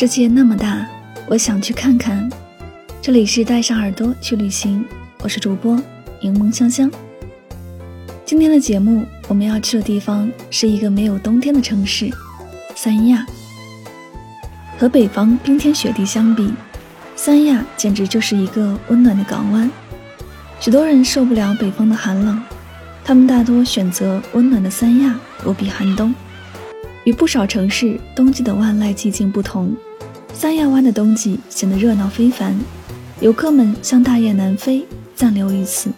世界那么大，我想去看看。这里是带上耳朵去旅行，我是主播柠檬香香。今天的节目我们要去的地方是一个没有冬天的城市——三亚。和北方冰天雪地相比，三亚简直就是一个温暖的港湾。许多人受不了北方的寒冷，他们大多选择温暖的三亚躲避寒冬。与不少城市冬季的万籁寂静不同。三亚湾的冬季显得热闹非凡，游客们像大雁南飞，暂留于此。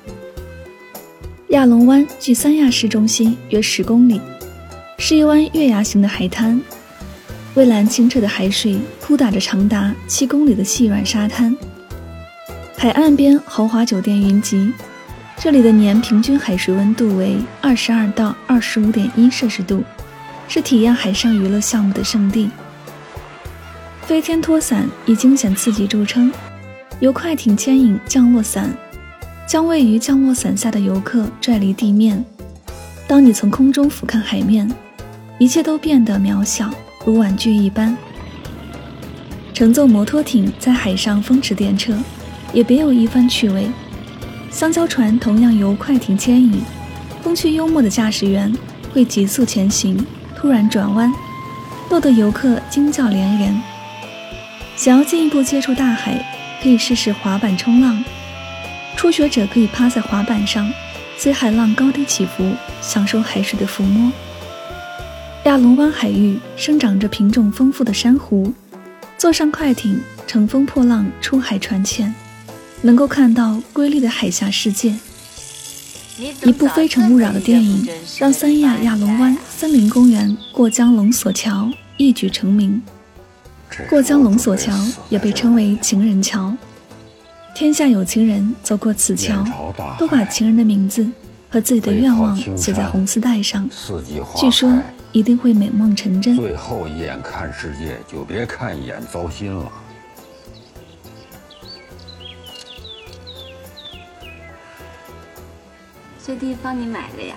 亚龙湾距三亚市中心约十公里，是一湾月牙形的海滩，蔚蓝清澈的海水铺打着长达七公里的细软沙滩，海岸边豪华酒店云集，这里的年平均海水温度为二十二到二十五点一摄氏度，是体验海上娱乐项目的圣地。飞天拖伞以惊险刺激著称，由快艇牵引降落伞，将位于降落伞下的游客拽离地面。当你从空中俯瞰海面，一切都变得渺小，如玩具一般。乘坐摩托艇在海上风驰电掣，也别有一番趣味。香蕉船同样由快艇牵引，风趣幽默的驾驶员会急速前行，突然转弯，逗得游客惊叫连连。想要进一步接触大海，可以试试滑板冲浪。初学者可以趴在滑板上，随海浪高低起伏，享受海水的抚摸。亚龙湾海域生长着品种丰富的珊瑚，坐上快艇，乘风破浪出海船潜，能够看到瑰丽的海峡世界。一部《非诚勿扰》的电影让三亚亚龙湾森林公园过江龙索桥一举成名。过江龙索桥也被称为情人桥，天下有情人走过此桥，都把情人的名字和自己的愿望写在红丝带上，据说一定会美梦成真。最后一眼看世界，就别看一眼糟心了。这地方你买的呀？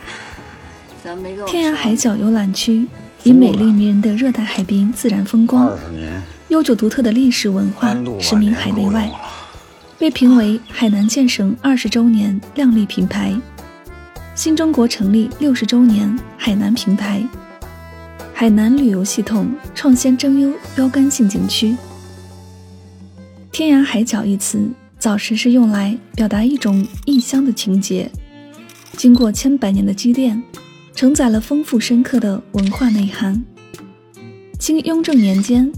天涯海角游览区。以美丽迷人的热带海滨自然风光、悠久独特的历史文化驰名海内外，被评为海南建省二十周年靓丽品牌、新中国成立六十周年海南品牌、海南旅游系统创先争优标杆性景区。天涯海角一词早时是用来表达一种异乡的情结，经过千百年的积淀。承载了丰富深刻的文化内涵。清雍正年间，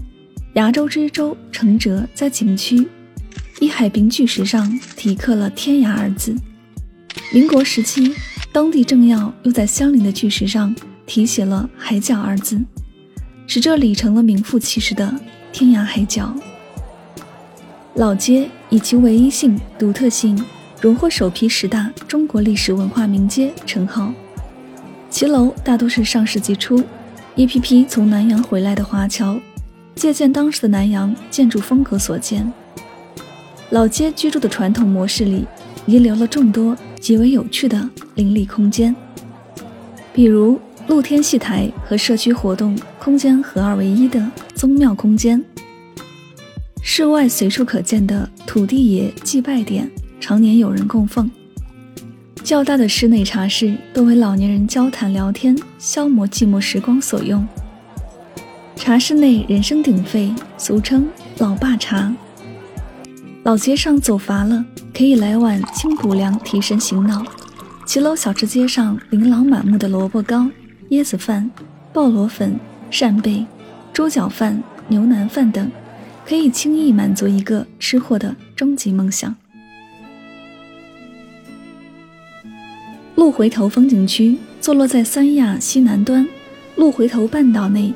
崖州知州程哲在景区一海滨巨石上题刻了“天涯”二字。民国时期，当地政要又在相邻的巨石上题写了“海角”二字。使这里成了名副其实的天涯海角。老街以其唯一性、独特性，荣获首批十大中国历史文化名街称号。骑楼大多是上世纪初一批批从南洋回来的华侨，借鉴当时的南洋建筑风格所建。老街居住的传统模式里，遗留了众多极为有趣的邻里空间，比如露天戏台和社区活动空间合二为一的宗庙空间。室外随处可见的土地爷祭拜点，常年有人供奉。较大的室内茶室多为老年人交谈聊天、消磨寂寞时光所用。茶室内人声鼎沸，俗称“老爸茶”。老街上走乏了，可以来碗清补凉，提神醒脑。骑楼小吃街上琳琅满目的萝卜糕、椰子饭、鲍螺粉、扇贝、猪脚饭、牛腩饭等。可以轻易满足一个吃货的终极梦想。鹿回头风景区坐落在三亚西南端，鹿回头半岛内，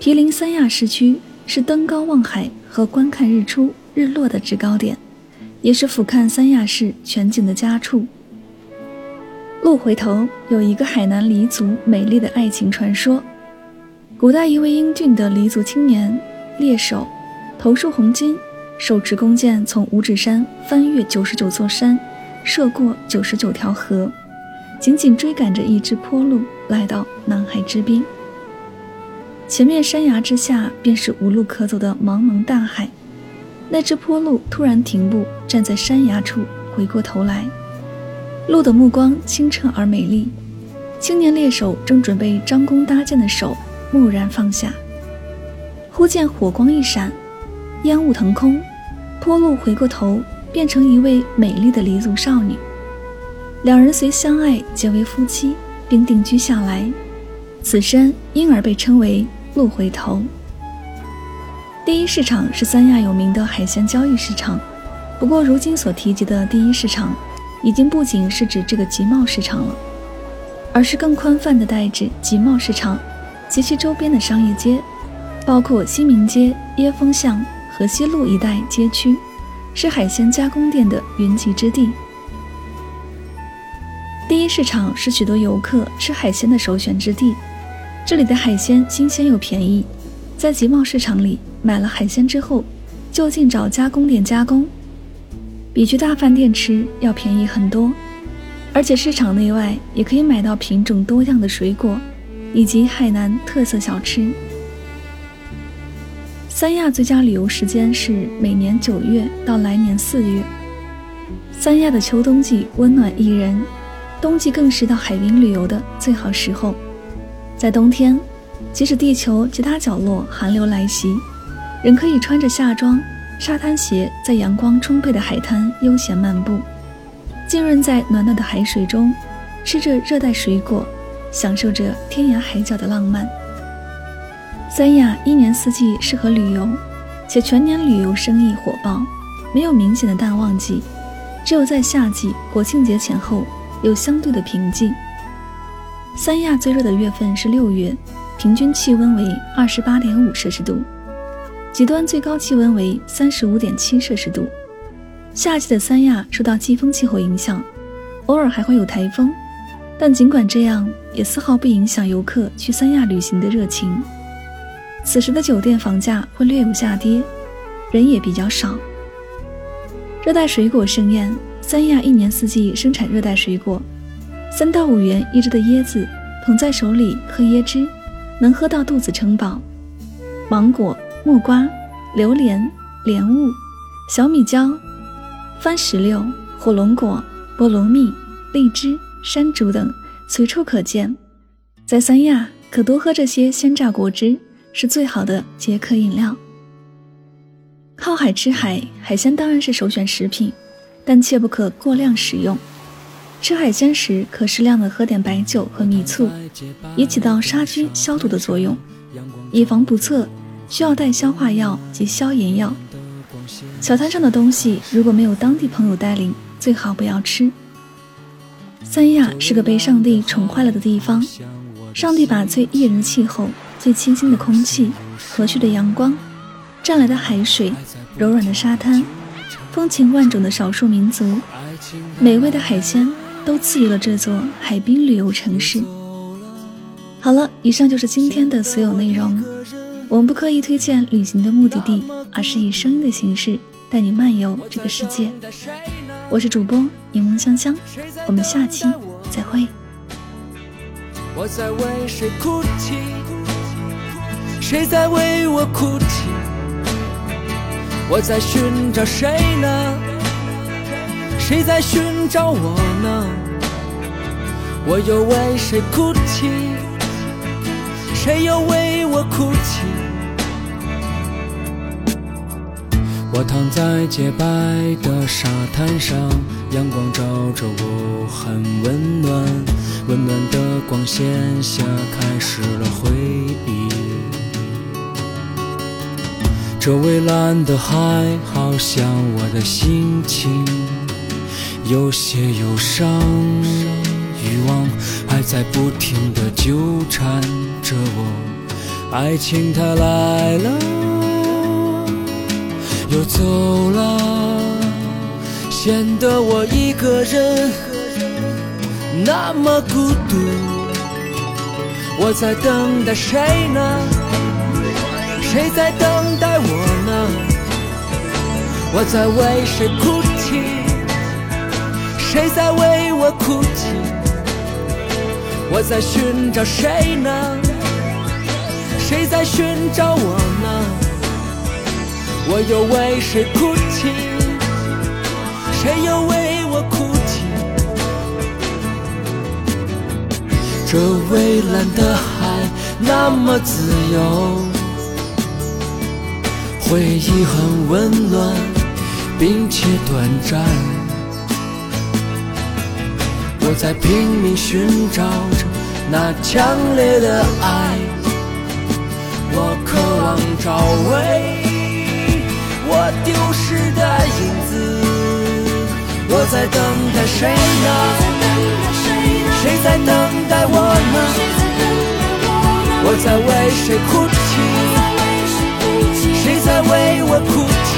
毗邻三亚市区，是登高望海和观看日出日落的制高点，也是俯瞰三亚市全景的佳处。鹿回头有一个海南黎族美丽的爱情传说，古代一位英俊的黎族青年猎手。头束红巾，手持弓箭，从五指山翻越九十九座山，涉过九十九条河，紧紧追赶着一只坡鹿，来到南海之滨。前面山崖之下，便是无路可走的茫茫大海。那只坡鹿突然停步，站在山崖处，回过头来。鹿的目光清澈而美丽。青年猎手正准备张弓搭箭的手，蓦然放下。忽见火光一闪。烟雾腾空，坡鹿回过头，变成一位美丽的黎族少女。两人随相爱结为夫妻，并定居下来。此山因而被称为鹿回头。第一市场是三亚有名的海鲜交易市场，不过如今所提及的第一市场，已经不仅是指这个集贸市场了，而是更宽泛的代指集贸市场及其周边的商业街，包括新民街、椰风巷。河西路一带街区是海鲜加工店的云集之地。第一市场是许多游客吃海鲜的首选之地。这里的海鲜新鲜又便宜，在集贸市场里买了海鲜之后，就近找加工店加工，比去大饭店吃要便宜很多。而且市场内外也可以买到品种多样的水果，以及海南特色小吃。三亚最佳旅游时间是每年九月到来年四月。三亚的秋冬季温暖宜人，冬季更是到海滨旅游的最好时候。在冬天，即使地球其他角落寒流来袭，仍可以穿着夏装、沙滩鞋，在阳光充沛的海滩悠闲漫步，浸润在暖暖的海水中，吃着热带水果，享受着天涯海角的浪漫。三亚一年四季适合旅游，且全年旅游生意火爆，没有明显的淡旺季，只有在夏季国庆节前后有相对的平静。三亚最热的月份是六月，平均气温为二十八点五摄氏度，极端最高气温为三十五点七摄氏度。夏季的三亚受到季风气候影响，偶尔还会有台风，但尽管这样，也丝毫不影响游客去三亚旅行的热情。此时的酒店房价会略有下跌，人也比较少。热带水果盛宴，三亚一年四季生产热带水果，三到五元一只的椰子，捧在手里喝椰汁，能喝到肚子撑饱。芒果、木瓜、榴莲、莲雾、小米椒、番石榴、火龙果、菠萝蜜、荔枝、山竹等随处可见。在三亚，可多喝这些鲜榨果汁。是最好的解渴饮料。靠海吃海，海鲜当然是首选食品，但切不可过量食用。吃海鲜时，可适量的喝点白酒和米醋，以起到杀菌消毒的作用。以防不测，需要带消化药及消炎药。小摊上的东西如果没有当地朋友带领，最好不要吃。三亚是个被上帝宠坏了的地方，上帝把最宜人的气候。最清新的空气，和煦的阳光，湛蓝的海水，柔软的沙滩，风情万种的少数民族，美味的海鲜，都赐予了这座海滨旅游城市。好了，以上就是今天的所有内容。我们不刻意推荐旅行的目的地，而是以声音的形式带你漫游这个世界。我是主播柠檬香香，我们下期再会。我在为谁哭泣？谁在为我哭泣？我在寻找谁呢？谁在寻找我呢？我又为谁哭泣？谁又为我哭泣？我躺在洁白的沙滩上，阳光照着我，很温暖。温暖的光线下，开始了回忆。这蔚蓝的海，好像我的心情，有些忧伤，欲望还在不停的纠缠着我。爱情它来了。又走了，显得我一个人那么孤独。我在等待谁呢？谁在等待我呢？我在为谁哭泣？谁在为我哭泣？我在寻找谁呢？谁在寻找我呢？我又为谁哭泣？谁又为我哭泣？这蔚蓝的海那么自由，回忆很温暖，并且短暂。我在拼命寻找着那强烈的爱，我渴望找回。我丢失的影子，我在等待谁呢？谁在等待我呢？我在为谁哭泣？谁在为我哭泣？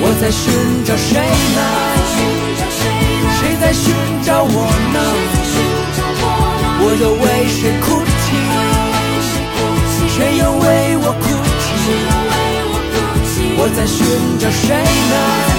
我在寻找谁呢？谁在寻找我呢？我又为谁哭泣？谁又为我哭泣？我在寻找谁呢？谁在寻找我？